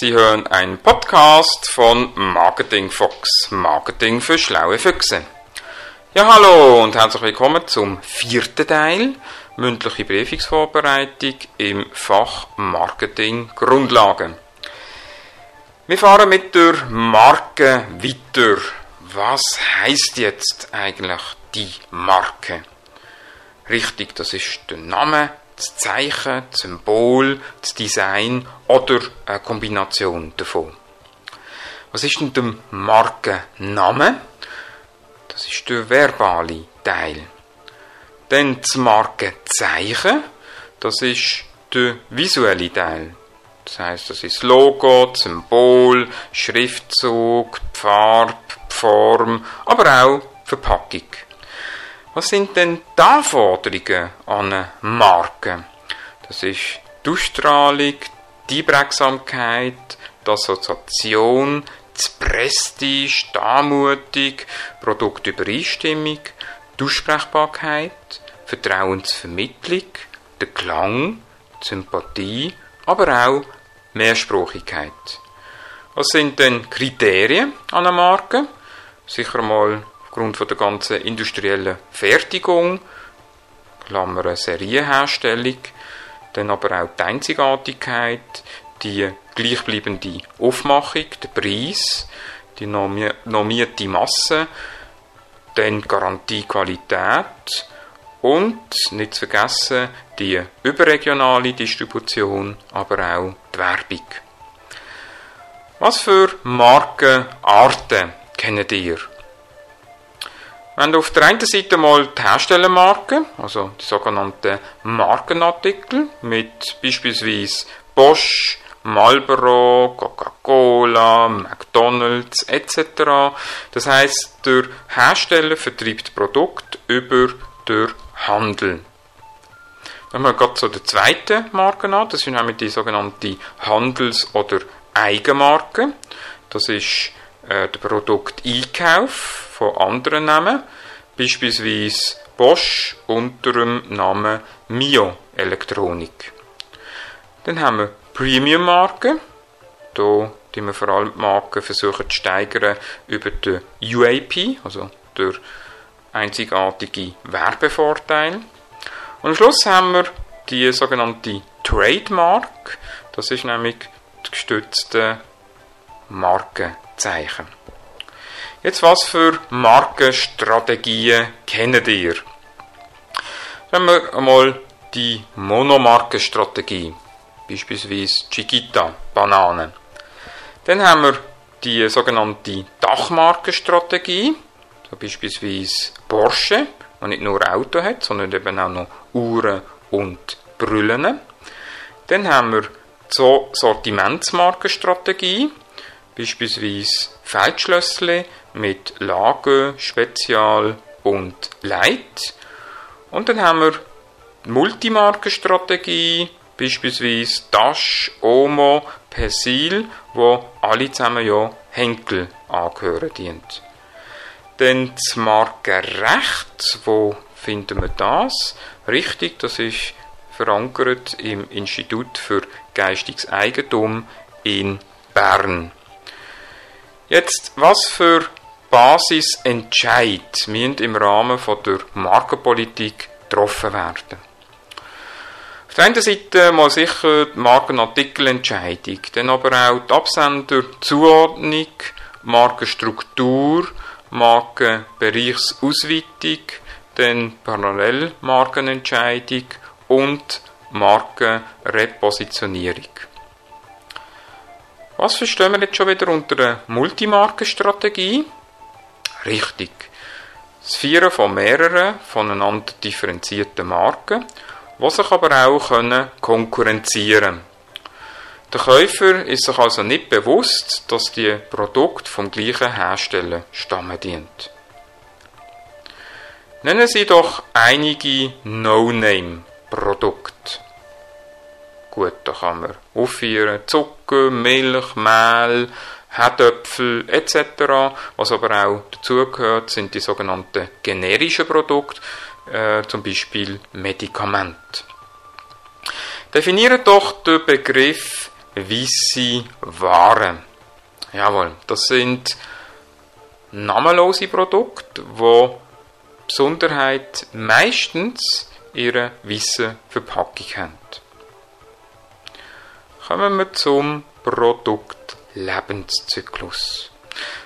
Sie hören einen Podcast von Marketing Fox, Marketing für schlaue Füchse. Ja, hallo und herzlich willkommen zum vierten Teil, mündliche Briefungsvorbereitung im Fach Marketing Grundlagen. Wir fahren mit der Marke weiter. Was heißt jetzt eigentlich die Marke? Richtig, das ist der Name, das Zeichen, das Symbol, das Design oder eine Kombination davon. Was ist denn der Markenname? Das ist der verbale Teil. Dann das Markenzeichen, das ist der visuelle Teil. Das heißt, das ist das Logo, das Symbol, Schriftzug, die Farbe, die Form, aber auch die Verpackung. Was sind denn die Anforderungen an eine Marke? Das ist die Ausstrahlung, die Einprägsamkeit, die Assoziation, das Prestige, die Anmutung, Produktübereinstimmung, die Aussprechbarkeit, Vertrauensvermittlung, der Klang, die Sympathie, aber auch Mehrsprachigkeit. Was sind denn Kriterien an einer Marke? Sicher mal aufgrund von der ganzen industriellen Fertigung, Klammer Serienherstellung, dann aber auch die Einzigartigkeit, die gleichbleibende Aufmachung, der Preis, die normierte Masse, dann Garantie Qualität und nicht zu vergessen die überregionale Distribution, aber auch die Werbung. Was für Markenarten kennt ihr? Haben auf der einen Seite mal die Herstellermarken, also die sogenannten Markenartikel mit beispielsweise Bosch, Marlboro, Coca-Cola, McDonald's etc. Das heißt, der Hersteller vertreibt Produkt über den Handel. Dann haben wir zu der zweiten Marke an, das sind nämlich die sogenannte Handels- oder Eigenmarke. Das ist äh, der Produkteinkauf von anderen Namen, beispielsweise Bosch unter dem Namen Mio Elektronik. Dann haben wir Premium-Marken. Hier die wir vor allem die Marken versuchen zu steigern über den UAP, also der einzigartige Werbevorteil. Und am Schluss haben wir die sogenannte Trademark. Das ist nämlich das gestützte Markenzeichen. Jetzt was für Markenstrategien kennt ihr? Nehmen wir einmal die Monomarkenstrategie, beispielsweise Chiquita, Bananen. Dann haben wir die sogenannte Dachmarkenstrategie, so beispielsweise Porsche, der nicht nur Auto hat, sondern eben auch noch Uhren und Brillen. Dann haben wir die Sortimentsmarkenstrategie, beispielsweise Feldschlössli mit Lager, Spezial und Leit. Und dann haben wir die Multimarkenstrategie, beispielsweise Tasch, Omo, Persil, wo alle zusammen ja Henkel angehören dient. Dann das Markenrecht, wo finden wir das? Richtig, das ist verankert im Institut für geistiges Eigentum in Bern. Jetzt, was für Basisentscheid müssen im Rahmen von der Markenpolitik getroffen werden? Auf der einen Seite mal sicher die Markenartikelentscheidung, dann aber auch die Absenderzuordnung, Markenstruktur, Markenbereichsausweitung, dann Parallelmarkenentscheidung und Markenrepositionierung. Was verstehen wir jetzt schon wieder unter einer Multimarkenstrategie? Richtig. Das Vieren von mehreren voneinander differenzierten Marken, die sich aber auch können konkurrenzieren. Der Käufer ist sich also nicht bewusst, dass die Produkte vom gleichen Hersteller stammen dient. Nennen Sie doch einige No-Name-Produkte. Gut, da kann man aufführen Zucker, Milch, Mehl, Herdöpfel etc. Was aber auch dazugehört, sind die sogenannten generischen Produkte, äh, zum Beispiel Medikamente. Definieren doch den Begriff weisse Waren. Jawohl, das sind namenlose Produkte, die Besonderheit meistens ihre weiße Verpackung haben. Kommen wir zum Produkt Lebenszyklus.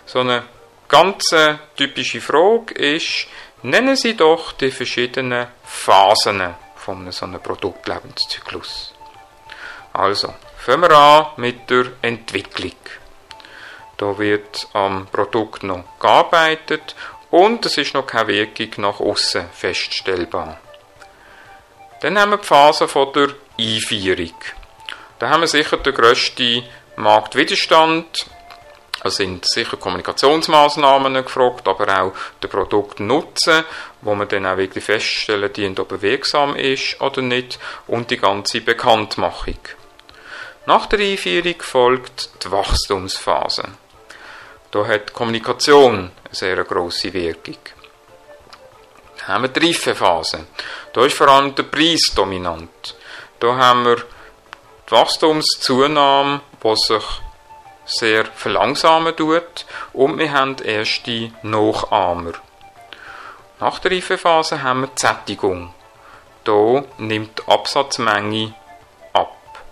So eine ganz typische Frage ist, nennen Sie doch die verschiedenen Phasen von so einem Produktlebenszyklus. Also, fangen wir an mit der Entwicklung. Da wird am Produkt noch gearbeitet und es ist noch keine Wirkung nach außen feststellbar. Dann haben wir die Phase von der Einführung. Da haben wir sicher den grössten Marktwiderstand. Es sind sicher Kommunikationsmaßnahmen gefragt, aber auch der Produktnutzen, wo man dann auch wirklich feststellen, die ob er wirksam ist oder nicht, und die ganze Bekanntmachung. Nach der Einführung folgt die Wachstumsphase. Da hat die Kommunikation eine sehr grosse Wirkung. Dann haben wir die Reifephase. Da ist vor allem der Preis dominant. Da haben wir die Wachstumszunahme, die sich sehr verlangsamen tut und wir haben erste Nachahmer. Nach der Reifephase haben wir die Sättigung. Hier nimmt die Absatzmenge ab.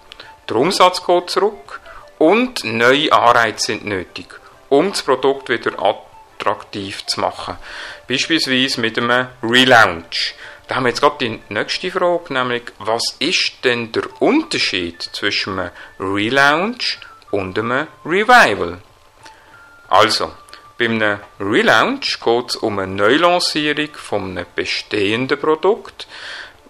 Der Umsatz geht zurück und neue Anreize sind nötig, um das Produkt wieder attraktiv zu machen. Beispielsweise mit einem Relaunch. Da haben wir jetzt gerade die nächste Frage, nämlich was ist denn der Unterschied zwischen einem Relaunch und einem Revival? Also, bei einem Relaunch geht es um eine Neulancierung von einem bestehenden Produkt,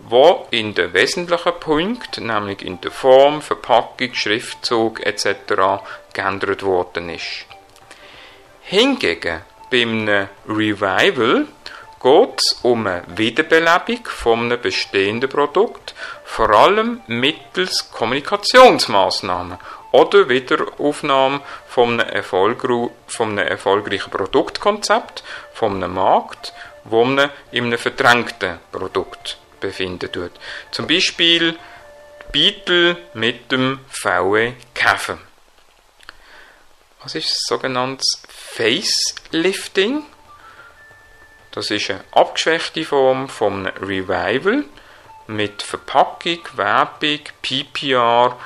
wo in den wesentlichen Punkten, nämlich in der Form, Verpackung, Schriftzug etc. geändert worden ist. Hingegen bei einem Revival geht es um eine Wiederbelebung von einem bestehenden Produkt, vor allem mittels Kommunikationsmaßnahmen oder Wiederaufnahme von einem, Erfolg, von einem erfolgreichen Produktkonzept, von einem Markt, wo man in einem verdrängten Produkt befindet wird. Zum Beispiel Beetle mit dem VW Käfer. Was ist das sogenannte Facelifting? Das ist eine abgeschwächte Form von Revival mit Verpackung, Werbung, PPR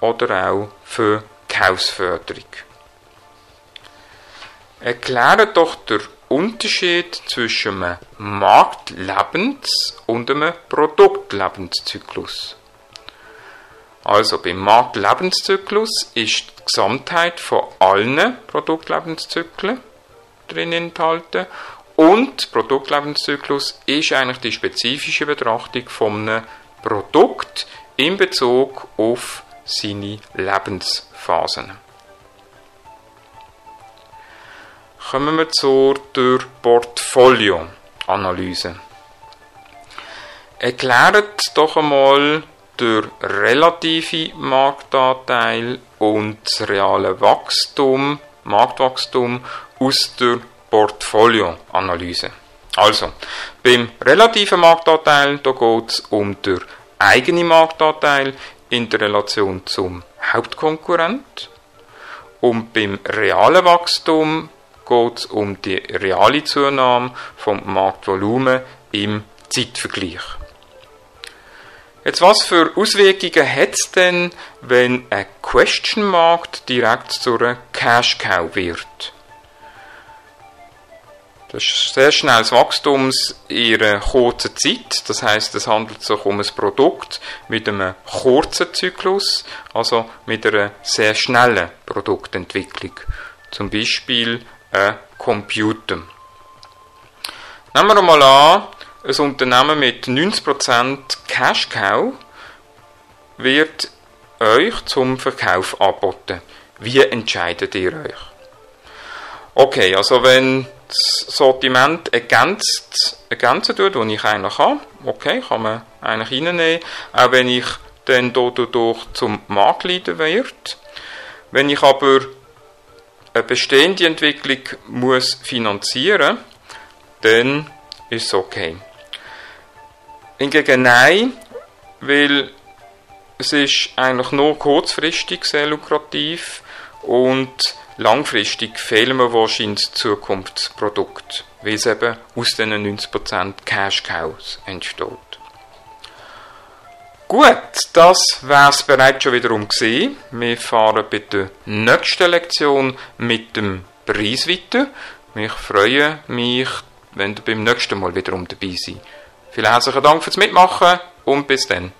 oder auch für Kaufsförderung. Erkläre doch den Unterschied zwischen einem Marktlebens- und einem Produktlebenszyklus. Also beim Marktlebenszyklus ist die Gesamtheit von allen Produktlebenszyklen drin enthalten und Produktlebenszyklus ist eigentlich die spezifische Betrachtung von einem Produkt in Bezug auf seine Lebensphasen. Kommen wir zur Portfolioanalyse. Erklärt doch einmal der relative Marktanteil und das reale Wachstum, Marktwachstum aus der Portfolioanalyse. Also, beim relativen Marktanteil geht es um den eigenen Marktanteil in der Relation zum Hauptkonkurrent. Und beim realen Wachstum geht es um die reale Zunahme vom Marktvolumen im Zeitvergleich. Jetzt, was für Auswirkungen hat es denn, wenn ein Question-Markt direkt zu einer Cash-Cow wird? Das sehr schnelles Wachstum in einer kurzen Zeit. Das heißt, es handelt sich um ein Produkt mit einem kurzen Zyklus, also mit einer sehr schnellen Produktentwicklung. Zum Beispiel ein Computer. Nehmen wir mal an, ein Unternehmen mit 90% Cash Cow wird euch zum Verkauf angeboten. Wie entscheidet ihr euch? Okay, also wenn das Sortiment ergänzt, ergänzen tut, das ich eigentlich habe. Okay, kann man eigentlich reinnehmen. Auch wenn ich dann dadurch zum Marktleader werde. Wenn ich aber eine bestehende Entwicklung muss finanzieren dann ist es okay. Hingegen nein, weil es ist eigentlich nur kurzfristig sehr lukrativ und langfristig fehlen mir wahrscheinlich Zukunftsprodukte, weil es eben aus diesen 90% Cash Cows entsteht. Gut, das wäre es bereits schon wiederum gesehen. Wir fahren bei der nächsten Lektion mit dem Preis weiter. Ich freue mich, wenn ihr beim nächsten Mal wiederum dabei seid. Vielen herzlichen Dank fürs Mitmachen und bis dann.